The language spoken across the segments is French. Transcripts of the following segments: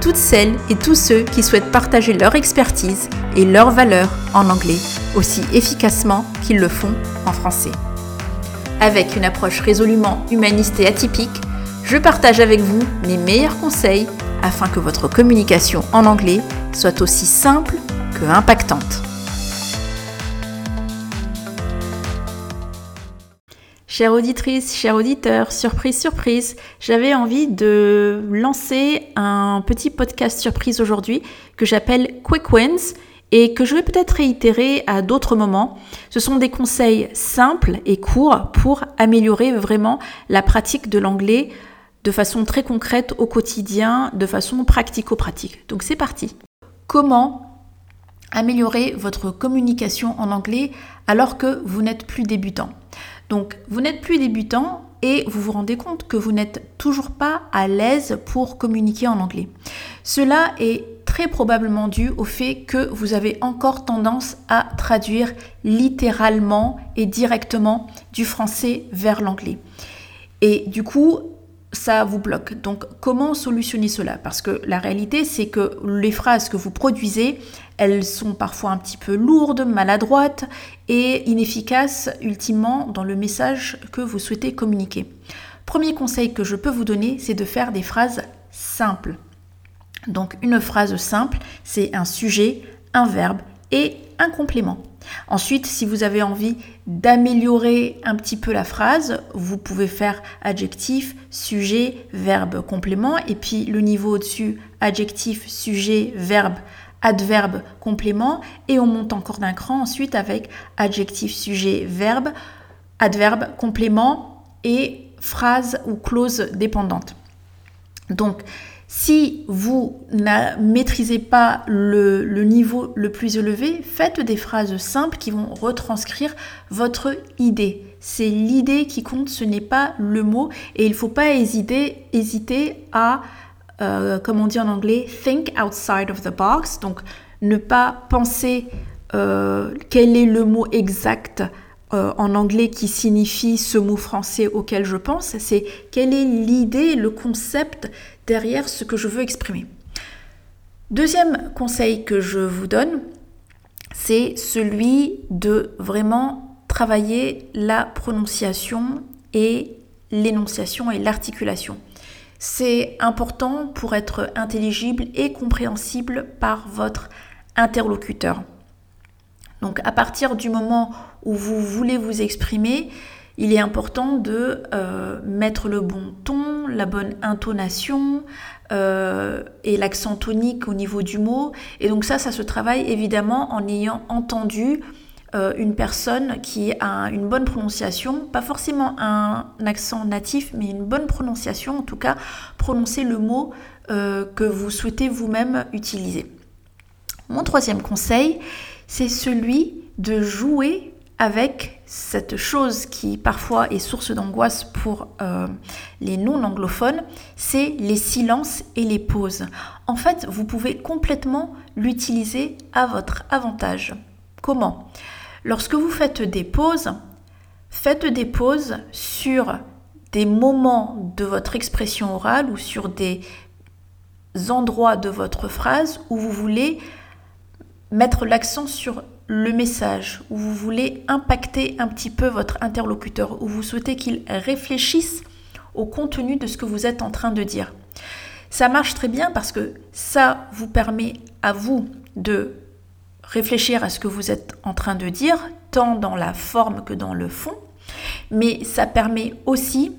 toutes celles et tous ceux qui souhaitent partager leur expertise et leurs valeurs en anglais aussi efficacement qu'ils le font en français. Avec une approche résolument humaniste et atypique, je partage avec vous mes meilleurs conseils afin que votre communication en anglais soit aussi simple que impactante. Chère auditrice, chers auditeurs, surprise, surprise, j'avais envie de lancer un petit podcast surprise aujourd'hui que j'appelle Quick Wins et que je vais peut-être réitérer à d'autres moments. Ce sont des conseils simples et courts pour améliorer vraiment la pratique de l'anglais de façon très concrète au quotidien, de façon pratico-pratique. Donc c'est parti. Comment améliorer votre communication en anglais alors que vous n'êtes plus débutant? Donc, vous n'êtes plus débutant et vous vous rendez compte que vous n'êtes toujours pas à l'aise pour communiquer en anglais. Cela est très probablement dû au fait que vous avez encore tendance à traduire littéralement et directement du français vers l'anglais. Et du coup, ça vous bloque. Donc comment solutionner cela? Parce que la réalité, c'est que les phrases que vous produisez, elles sont parfois un petit peu lourdes, maladroites et inefficaces ultimement dans le message que vous souhaitez communiquer. Premier conseil que je peux vous donner, c'est de faire des phrases simples. Donc une phrase simple, c'est un sujet, un verbe et un complément. Ensuite, si vous avez envie d'améliorer un petit peu la phrase, vous pouvez faire adjectif, sujet, verbe, complément. Et puis le niveau au-dessus, adjectif, sujet, verbe, adverbe, complément. Et on monte encore d'un cran ensuite avec adjectif, sujet, verbe, adverbe, complément et phrase ou clause dépendante. Donc, si vous ne maîtrisez pas le, niveau le plus élevé, faites des phrases simples qui vont retranscrire votre idée. C'est l'idée qui compte, ce n'est pas le mot. Et il ne faut pas hésiter, hésiter à, euh, comme on dit en anglais, think outside of the box. Donc ne pas penser euh, quel est le mot exact euh, en anglais qui signifie ce mot français auquel je pense, c'est quelle est l'idée, le concept derrière ce que je veux exprimer. Deuxième conseil que je vous donne, c'est celui de vraiment travailler la prononciation et l'énonciation et l'articulation. C'est important pour être intelligible et compréhensible par votre interlocuteur. Donc à partir du moment où vous voulez vous exprimer, il est important de euh, mettre le bon ton, la bonne intonation euh, et l'accent tonique au niveau du mot. Et donc ça, ça se travaille évidemment en ayant entendu euh, une personne qui a une bonne prononciation, pas forcément un accent natif, mais une bonne prononciation, en tout cas prononcer le mot que vous souhaitez vous-même utiliser. Mon troisième conseil, c'est celui de jouer avec cette chose qui parfois est source d'angoisse pour euh, les non-anglophones, c'est les silences et les pauses. En fait, vous pouvez complètement l'utiliser à votre avantage. Comment? Lorsque vous faites des pauses, faites des pauses sur des moments de votre expression orale ou sur des endroits de votre phrase où vous voulez mettre l'accent sur le message, où vous voulez impacter un petit peu votre interlocuteur, où vous souhaitez qu'il réfléchisse au contenu de ce que vous êtes en train de dire. Ça marche très bien parce que ça vous permet à vous de réfléchir à ce que vous êtes en train de dire, tant dans la forme que dans le fond, mais ça permet aussi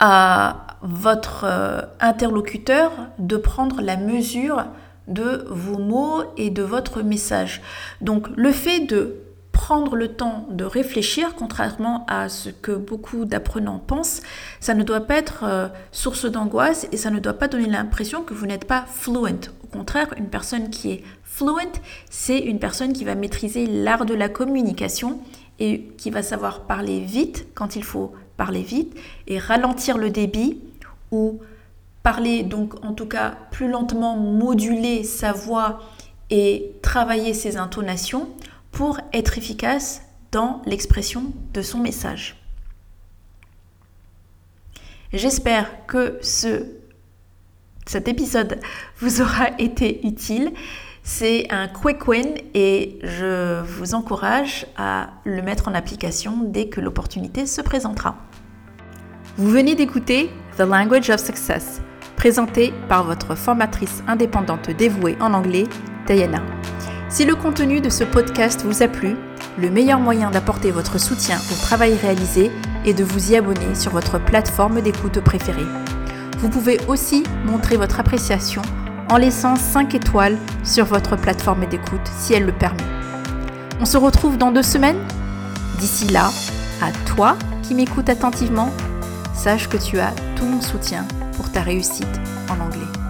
à votre euh, interlocuteur de prendre la mesure de vos mots et de votre message. Donc le fait de prendre le temps de réfléchir, contrairement à ce que beaucoup d'apprenants pensent, ça ne doit pas être euh, source d'angoisse et ça ne doit pas donner l'impression que vous n'êtes pas fluent. Au contraire, une personne qui est Fluent, c'est une personne qui va maîtriser l'art de la communication et qui va savoir parler vite quand il faut parler vite et ralentir le débit ou parler donc en tout cas plus lentement, moduler sa voix et travailler ses intonations pour être efficace dans l'expression de son message. J'espère que ce, cet épisode vous aura été utile. C'est un quick win et je vous encourage à le mettre en application dès que l'opportunité se présentera. Vous venez d'écouter The Language of Success, présenté par votre formatrice indépendante dévouée en anglais, Diana. Si le contenu de ce podcast vous a plu, le meilleur moyen d'apporter votre soutien au travail réalisé est de vous y abonner sur votre plateforme d'écoute préférée. Vous pouvez aussi montrer votre appréciation en laissant 5 étoiles sur votre plateforme d'écoute si elle le permet. On se retrouve dans deux semaines D'ici là, à toi qui m'écoutes attentivement, sache que tu as tout mon soutien pour ta réussite en anglais.